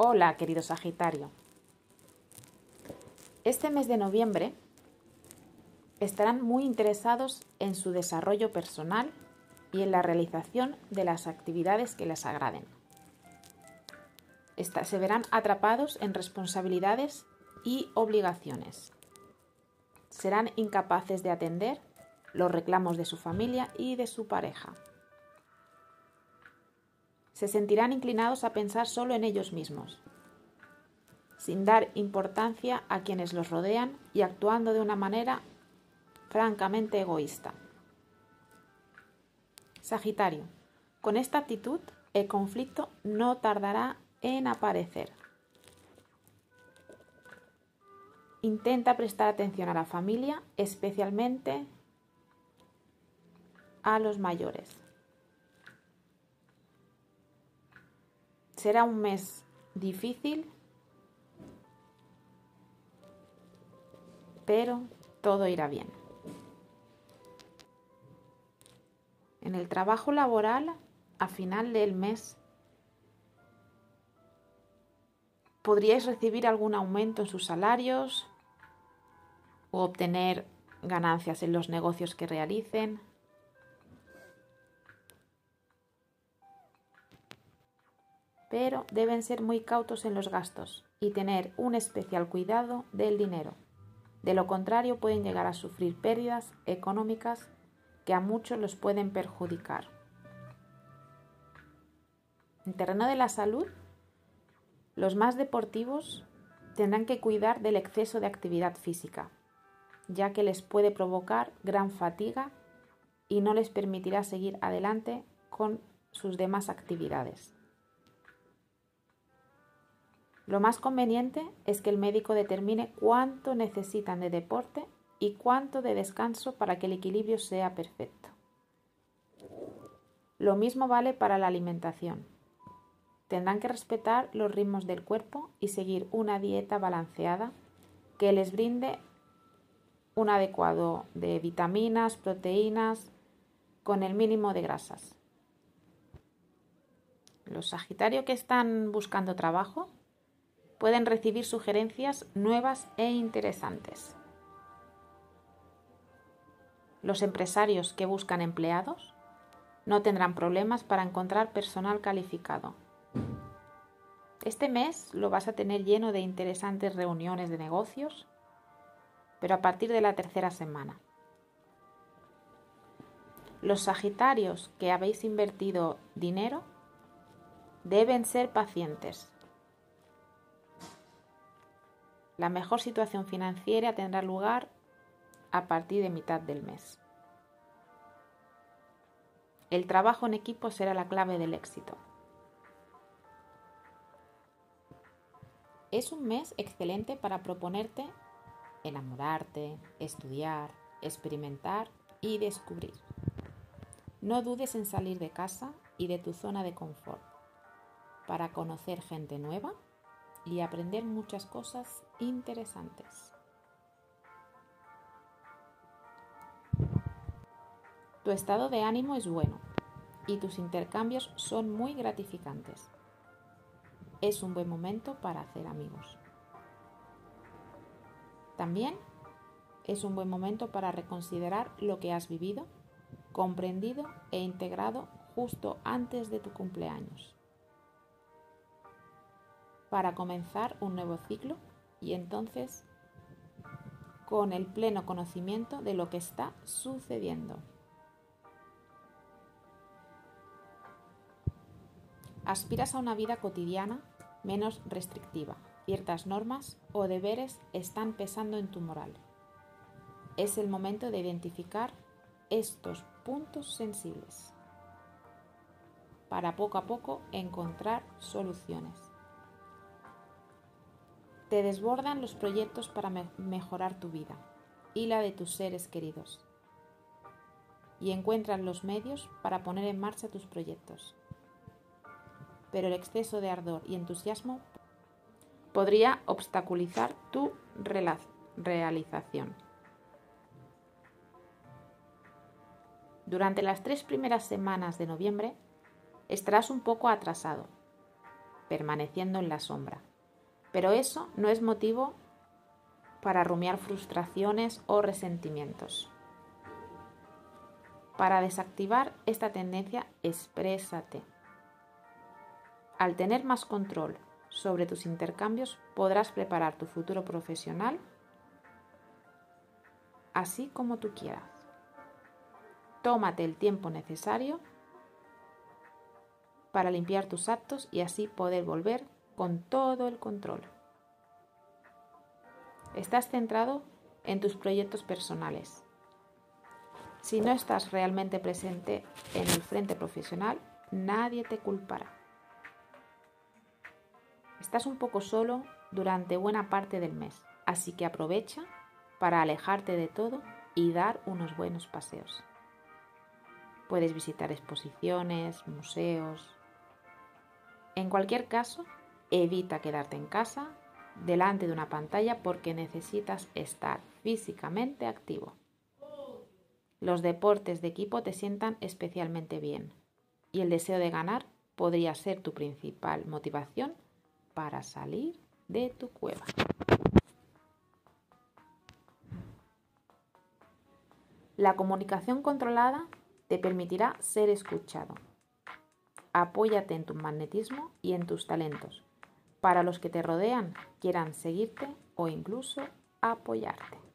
Hola, querido Sagitario. Este mes de noviembre estarán muy interesados en su desarrollo personal y en la realización de las actividades que les agraden. se verán atrapados en responsabilidades y obligaciones. Serán incapaces de atender los reclamos de su familia y de su pareja. Se sentirán inclinados a pensar solo en ellos mismos, sin dar importancia a quienes los rodean y actuando de una manera francamente egoísta. Sagitario, con esta actitud el conflicto no tardará en aparecer. Intenta prestar atención a la familia, especialmente a los mayores. Será un mes difícil, pero todo irá bien. En el trabajo laboral, a final del mes, podríais recibir algún aumento en sus salarios o obtener ganancias en los negocios que realicen. Pero deben ser muy cautos en los gastos y tener un especial cuidado del dinero. De lo contrario pueden llegar a sufrir pérdidas económicas que a muchos los pueden perjudicar. En terreno de la salud, los más deportivos tendrán que cuidar del exceso de actividad física, ya que les puede provocar gran fatiga y no les permitirá seguir adelante con sus demás actividades. Lo más conveniente es que el médico determine cuánto necesitan de deporte y cuánto de descanso para que el equilibrio sea perfecto. Lo mismo vale para la alimentación. Tendrán que respetar los ritmos del cuerpo y seguir una dieta balanceada que les brinde un adecuado de vitaminas, proteínas, con el mínimo de grasas. Los Sagitarios que están buscando trabajo pueden recibir sugerencias nuevas e interesantes. Los empresarios que buscan empleados no tendrán problemas para encontrar personal calificado. Este mes lo vas a tener lleno de interesantes reuniones de negocios, pero a partir de la tercera semana. Los Sagitarios que habéis invertido dinero deben ser pacientes. La mejor situación financiera tendrá lugar a partir de mitad del mes. El trabajo en equipo será la clave del éxito. Es un mes excelente para proponerte enamorarte, estudiar, experimentar y descubrir. No dudes en salir de casa y de tu zona de confort para conocer gente nueva y aprender muchas cosas interesantes. Tu estado de ánimo es bueno y tus intercambios son muy gratificantes. Es un buen momento para hacer amigos. También es un buen momento para reconsiderar lo que has vivido, comprendido e integrado justo antes de tu cumpleaños. Para comenzar un nuevo ciclo y entonces con el pleno conocimiento de lo que está sucediendo. Aspiras a una vida cotidiana menos restrictiva. Ciertas normas o deberes están pesando en tu moral. Es el momento de identificar estos puntos sensibles para poco a poco encontrar soluciones. Te desbordan los proyectos para mejorar tu vida y la de tus seres queridos. Y encuentras los medios para poner en marcha tus proyectos pero el exceso de ardor y entusiasmo podría obstaculizar tu realización. Durante las tres primeras semanas de noviembre estarás un poco atrasado. permaneciendo en la sombra. Pero eso no es motivo para rumiar frustraciones o resentimientos. Para desactivar esta tendencia, exprésate. Al tener más control sobre tus intercambios, podrás preparar tu futuro profesional así como tú quieras. Tómate el tiempo necesario para limpiar tus actos y así poder volver con todo el control. Estás centrado en tus proyectos personales. Si no estás realmente presente en el frente profesional, nadie te culpará. Estás un poco solo durante buena parte del mes, así que aprovecha para alejarte de todo y dar unos buenos paseos. Puedes visitar exposiciones, museos. En cualquier caso, evita quedarte en casa delante de una pantalla porque necesitas estar físicamente activo. Los deportes de equipo te sientan especialmente bien y el deseo de ganar podría ser tu principal motivación para salir de tu cueva. La comunicación controlada te permitirá ser escuchado. Apóyate en tu magnetismo y en tus talentos para los que te rodean quieran seguirte o incluso apoyarte.